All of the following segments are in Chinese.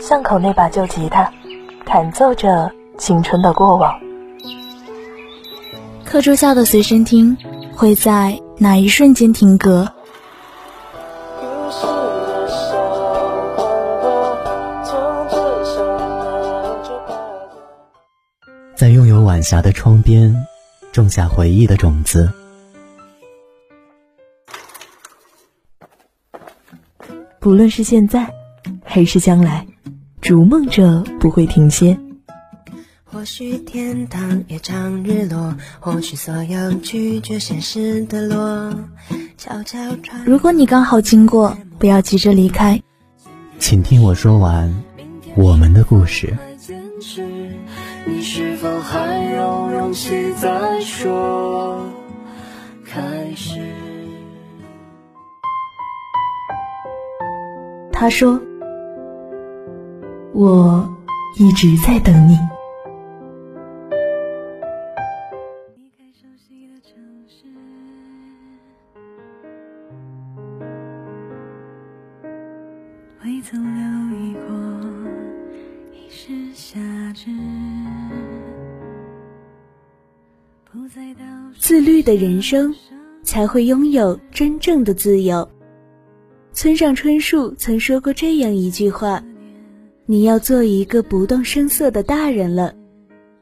巷口那把旧吉他，弹奏着青春的过往。课桌下的随身听，会在哪一瞬间停格？在拥有晚霞的窗边，种下回忆的种子。不论是现在，还是将来，逐梦者不会停歇。或许天堂也常日落，或许所有拒绝现实的落。悄悄传。如果你刚好经过，不要急着离开，请听我说完我们的故事。你是否还有勇气再说开始？他说：“我一直在等你。”未曾留意过，已是夏至。自律的人生，才会拥有真正的自由。村上春树曾说过这样一句话：“你要做一个不动声色的大人了，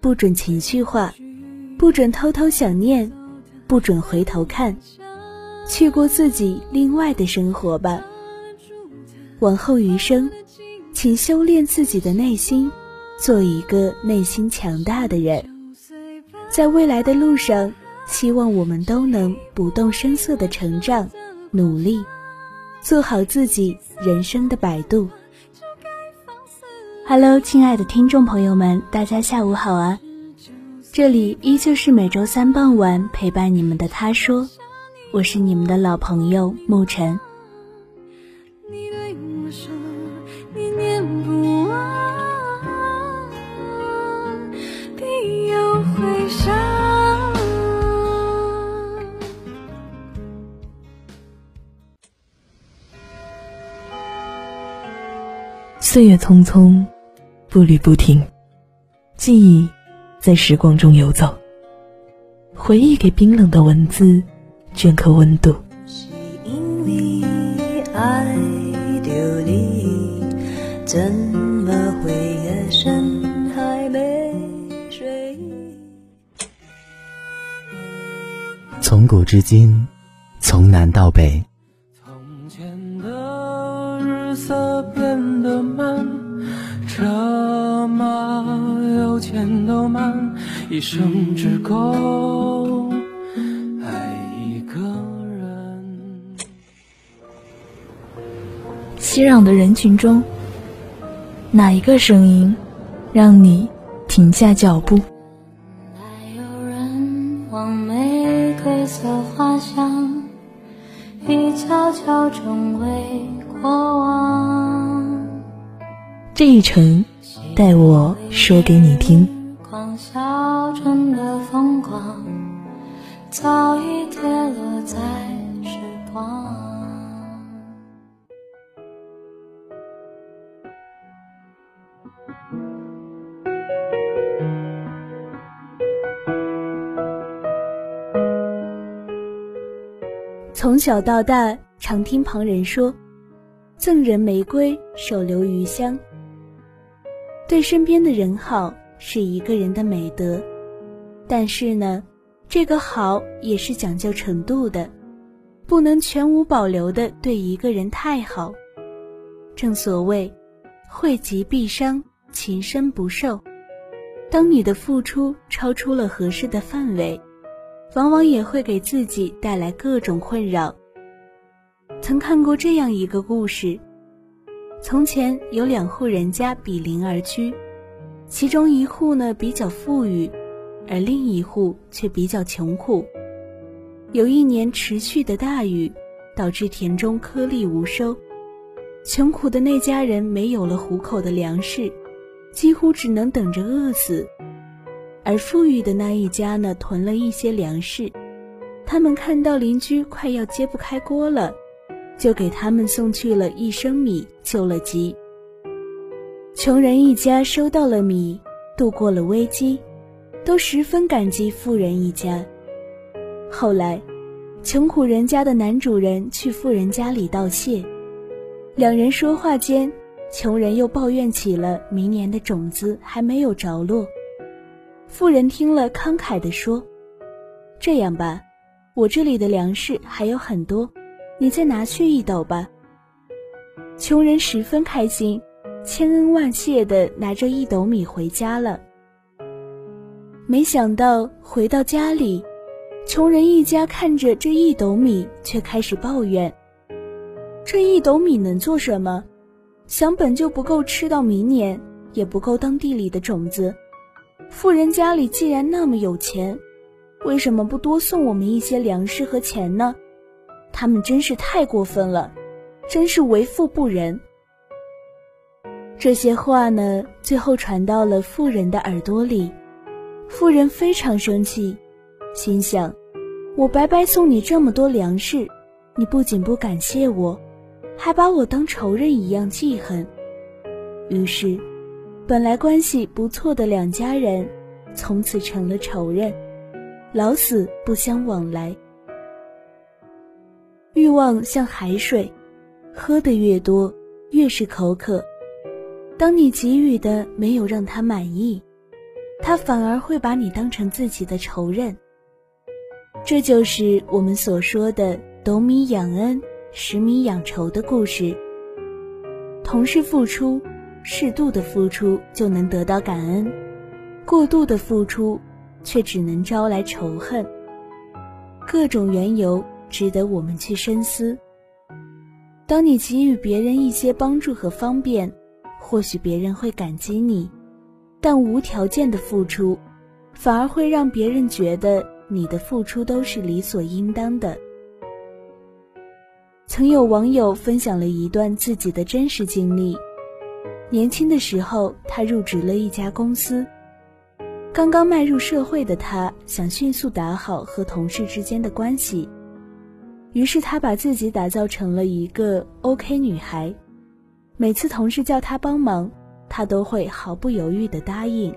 不准情绪化，不准偷偷想念，不准回头看，去过自己另外的生活吧。往后余生，请修炼自己的内心，做一个内心强大的人。”在未来的路上，希望我们都能不动声色的成长，努力做好自己人生的摆渡。Hello，亲爱的听众朋友们，大家下午好啊！这里依旧是每周三傍晚陪伴你们的他说，我是你们的老朋友沐晨。岁月匆匆，步履不停，记忆在时光中游走，回忆给冰冷的文字镌刻温度。是因为爱着你，怎么会夜深还没睡？从古至今，从南到北。从前的日色变得慢，车马邮件都慢，一生只够爱一个人。熙攘的人群中，哪一个声音让你停下脚步？还有人往玫瑰色花香，已悄悄成为过往。这一程，带我说给你听。狂笑中的风光，早已跌落在时光。从小到大，常听旁人说：“赠人玫瑰，手留余香。”对身边的人好是一个人的美德，但是呢，这个好也是讲究程度的，不能全无保留的对一个人太好。正所谓，惠及必伤，情深不寿。当你的付出超出了合适的范围。往往也会给自己带来各种困扰。曾看过这样一个故事：从前有两户人家比邻而居，其中一户呢比较富裕，而另一户却比较穷苦。有一年持续的大雨，导致田中颗粒无收，穷苦的那家人没有了糊口的粮食，几乎只能等着饿死。而富裕的那一家呢，囤了一些粮食。他们看到邻居快要揭不开锅了，就给他们送去了一升米，救了急。穷人一家收到了米，度过了危机，都十分感激富人一家。后来，穷苦人家的男主人去富人家里道谢，两人说话间，穷人又抱怨起了明年的种子还没有着落。富人听了，慷慨地说：“这样吧，我这里的粮食还有很多，你再拿去一斗吧。”穷人十分开心。千恩万谢的拿着一斗米回家了。没想到回到家里，穷人一家看着这一斗米，却开始抱怨：这一斗米能做什么？想本就不够吃到明年，也不够当地里的种子。富人家里既然那么有钱，为什么不多送我们一些粮食和钱呢？他们真是太过分了，真是为富不仁。这些话呢，最后传到了富人的耳朵里。富人非常生气，心想：我白白送你这么多粮食，你不仅不感谢我，还把我当仇人一样记恨。于是，本来关系不错的两家人，从此成了仇人，老死不相往来。欲望像海水，喝得越多，越是口渴。当你给予的没有让他满意，他反而会把你当成自己的仇人。这就是我们所说的“斗米养恩，十米养仇”的故事。同是付出，适度的付出就能得到感恩，过度的付出却只能招来仇恨。各种缘由值得我们去深思。当你给予别人一些帮助和方便，或许别人会感激你，但无条件的付出，反而会让别人觉得你的付出都是理所应当的。曾有网友分享了一段自己的真实经历：年轻的时候，他入职了一家公司，刚刚迈入社会的他想迅速打好和同事之间的关系，于是他把自己打造成了一个 OK 女孩。每次同事叫他帮忙，他都会毫不犹豫地答应。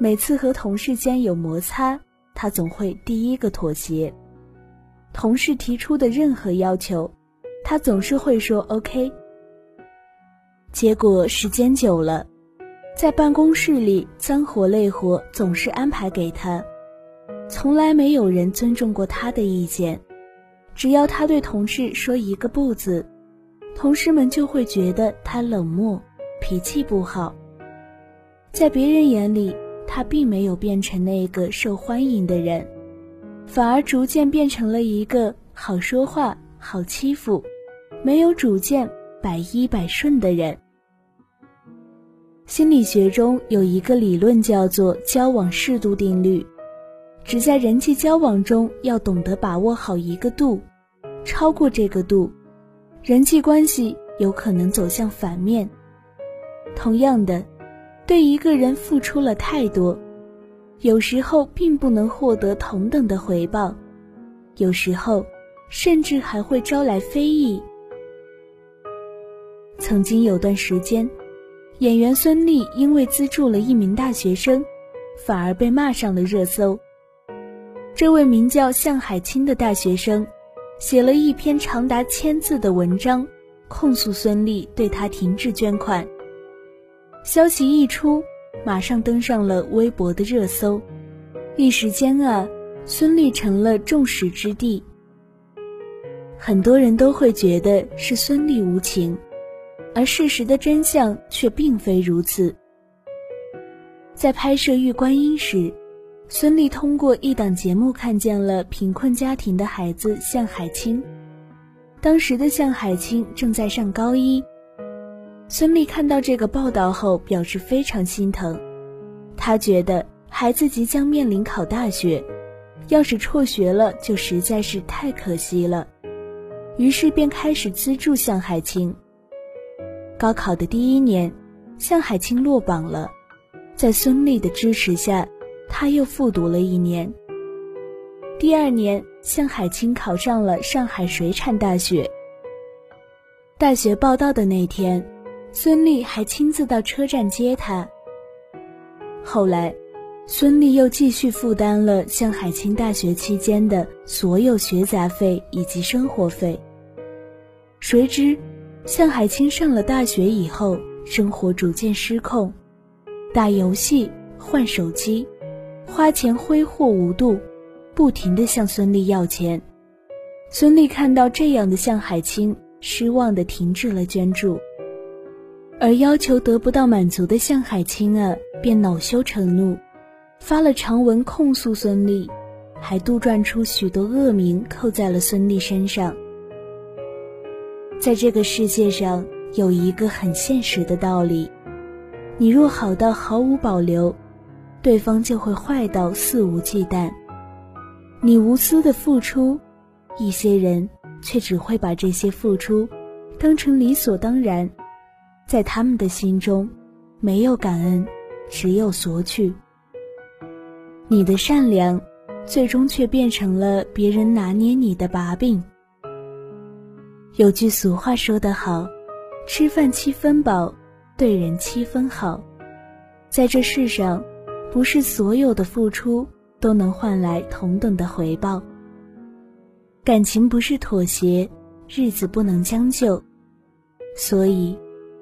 每次和同事间有摩擦，他总会第一个妥协。同事提出的任何要求，他总是会说 OK。结果时间久了，在办公室里脏活累活总是安排给他，从来没有人尊重过他的意见。只要他对同事说一个不字。同事们就会觉得他冷漠，脾气不好。在别人眼里，他并没有变成那个受欢迎的人，反而逐渐变成了一个好说话、好欺负、没有主见、百依百顺的人。心理学中有一个理论叫做“交往适度定律”，只在人际交往中要懂得把握好一个度，超过这个度。人际关系有可能走向反面。同样的，对一个人付出了太多，有时候并不能获得同等的回报，有时候甚至还会招来非议。曾经有段时间，演员孙俪因为资助了一名大学生，反而被骂上了热搜。这位名叫向海清的大学生。写了一篇长达千字的文章，控诉孙俪对他停止捐款。消息一出，马上登上了微博的热搜，一时间啊，孙俪成了众矢之的。很多人都会觉得是孙俪无情，而事实的真相却并非如此。在拍摄《玉观音》时。孙俪通过一档节目看见了贫困家庭的孩子向海清。当时的向海清正在上高一。孙俪看到这个报道后，表示非常心疼。她觉得孩子即将面临考大学，要是辍学了，就实在是太可惜了。于是便开始资助向海清。高考的第一年，向海清落榜了，在孙俪的支持下。他又复读了一年。第二年，向海清考上了上海水产大学。大学报到的那天，孙俪还亲自到车站接他。后来，孙俪又继续负担了向海清大学期间的所有学杂费以及生活费。谁知，向海清上了大学以后，生活逐渐失控，打游戏、换手机，花钱挥霍无度，不停地向孙俪要钱。孙俪看到这样的向海清，失望地停止了捐助。而要求得不到满足的向海清啊，便恼羞成怒，发了长文控诉孙俪，还杜撰出许多恶名扣在了孙俪身上。在这个世界上，有一个很现实的道理：你若好到毫无保留，对方就会坏到肆无忌惮。你无私的付出，一些人却只会把这些付出当成理所当然。在他们的心中，没有感恩，只有索取。你的善良，最终却变成了别人拿捏你的把柄。有句俗话说得好：“吃饭七分饱，对人七分好。”在这世上，不是所有的付出都能换来同等的回报。感情不是妥协，日子不能将就，所以。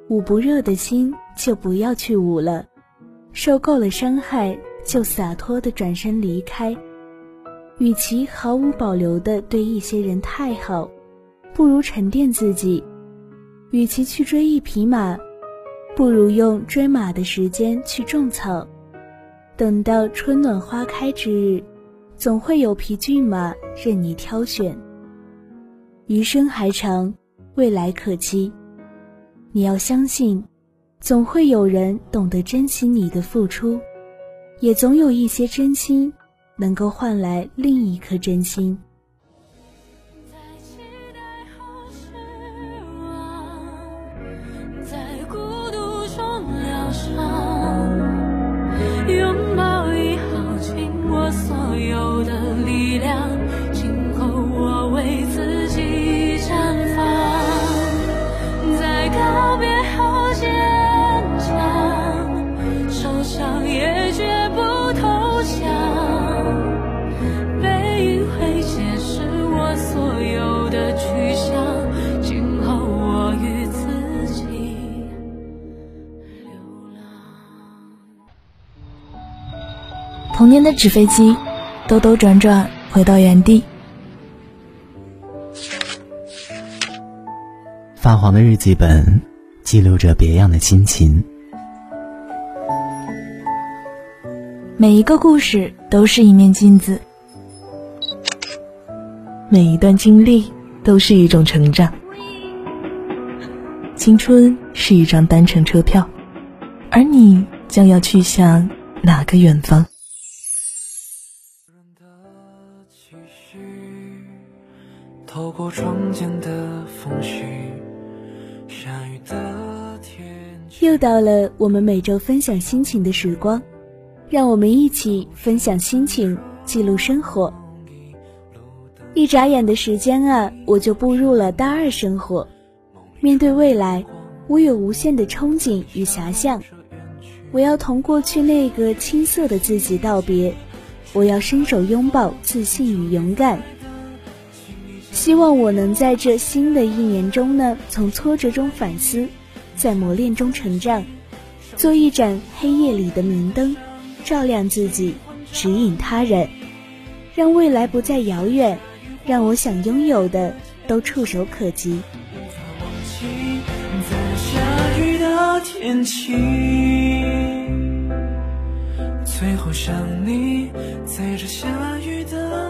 捂不热的心就不要去捂了，受够了伤害就洒脱的转身离开。与其毫无保留的对一些人太好，不如沉淀自己。与其去追一匹马，不如用追马的时间去种草。等到春暖花开之日，总会有匹骏马任你挑选。余生还长，未来可期。你要相信，总会有人懂得珍惜你的付出，也总有一些真心，能够换来另一颗真心。年的纸飞机，兜兜转转回到原地。发黄的日记本，记录着别样的心情。每一个故事都是一面镜子，每一段经历都是一种成长。青春是一张单程车票，而你将要去向哪个远方？过窗间的风絮，下雨的天又到了我们每周分享心情的时光，让我们一起分享心情，记录生活。一眨眼的时间啊，我就步入了大二生活。面对未来，我有无限的憧憬与遐想。我要同过去那个青涩的自己道别，我要伸手拥抱自信与勇敢。希望我能在这新的一年中呢，从挫折中反思，在磨练中成长，做一盏黑夜里的明灯，照亮自己，指引他人，让未来不再遥远，让我想拥有的都触手可及。最后想你，在这下雨的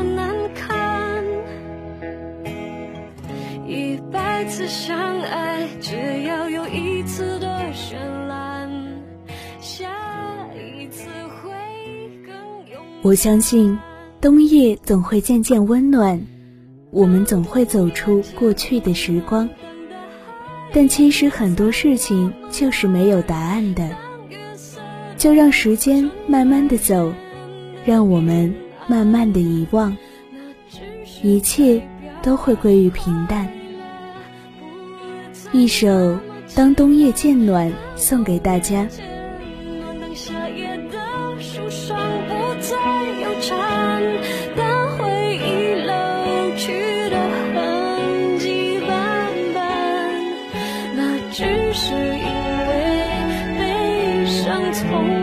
一次相爱，只要有一次的绚烂，下一次会更勇。我相信，冬夜总会渐渐温暖，我们总会走出过去的时光。但其实很多事情就是没有答案的，就让时间慢慢的走，让我们慢慢的遗忘，一切都会归于平淡。一首《当冬夜渐暖》送给大家。当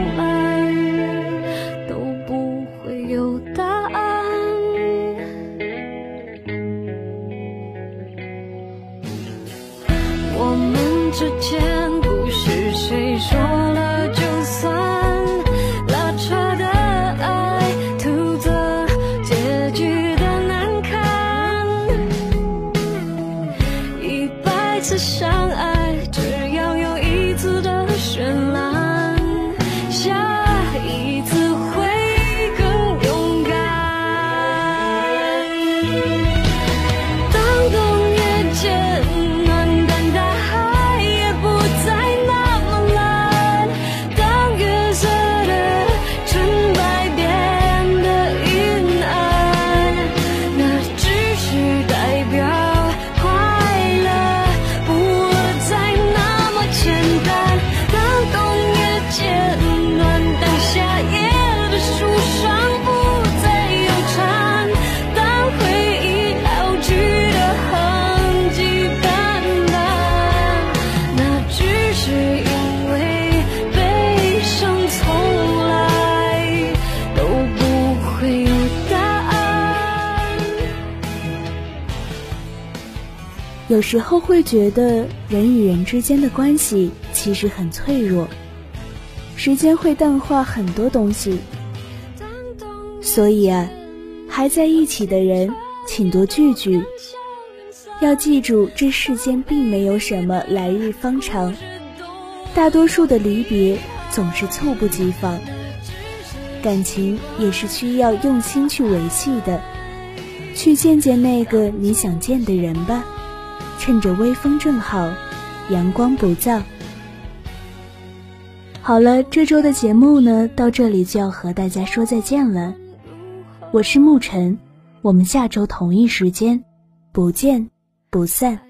有时候会觉得人与人之间的关系其实很脆弱，时间会淡化很多东西。所以啊，还在一起的人，请多聚聚。要记住，这世间并没有什么来日方长，大多数的离别总是猝不及防。感情也是需要用心去维系的，去见见那个你想见的人吧。趁着微风正好，阳光不燥。好了，这周的节目呢，到这里就要和大家说再见了。我是沐晨，我们下周同一时间不见不散。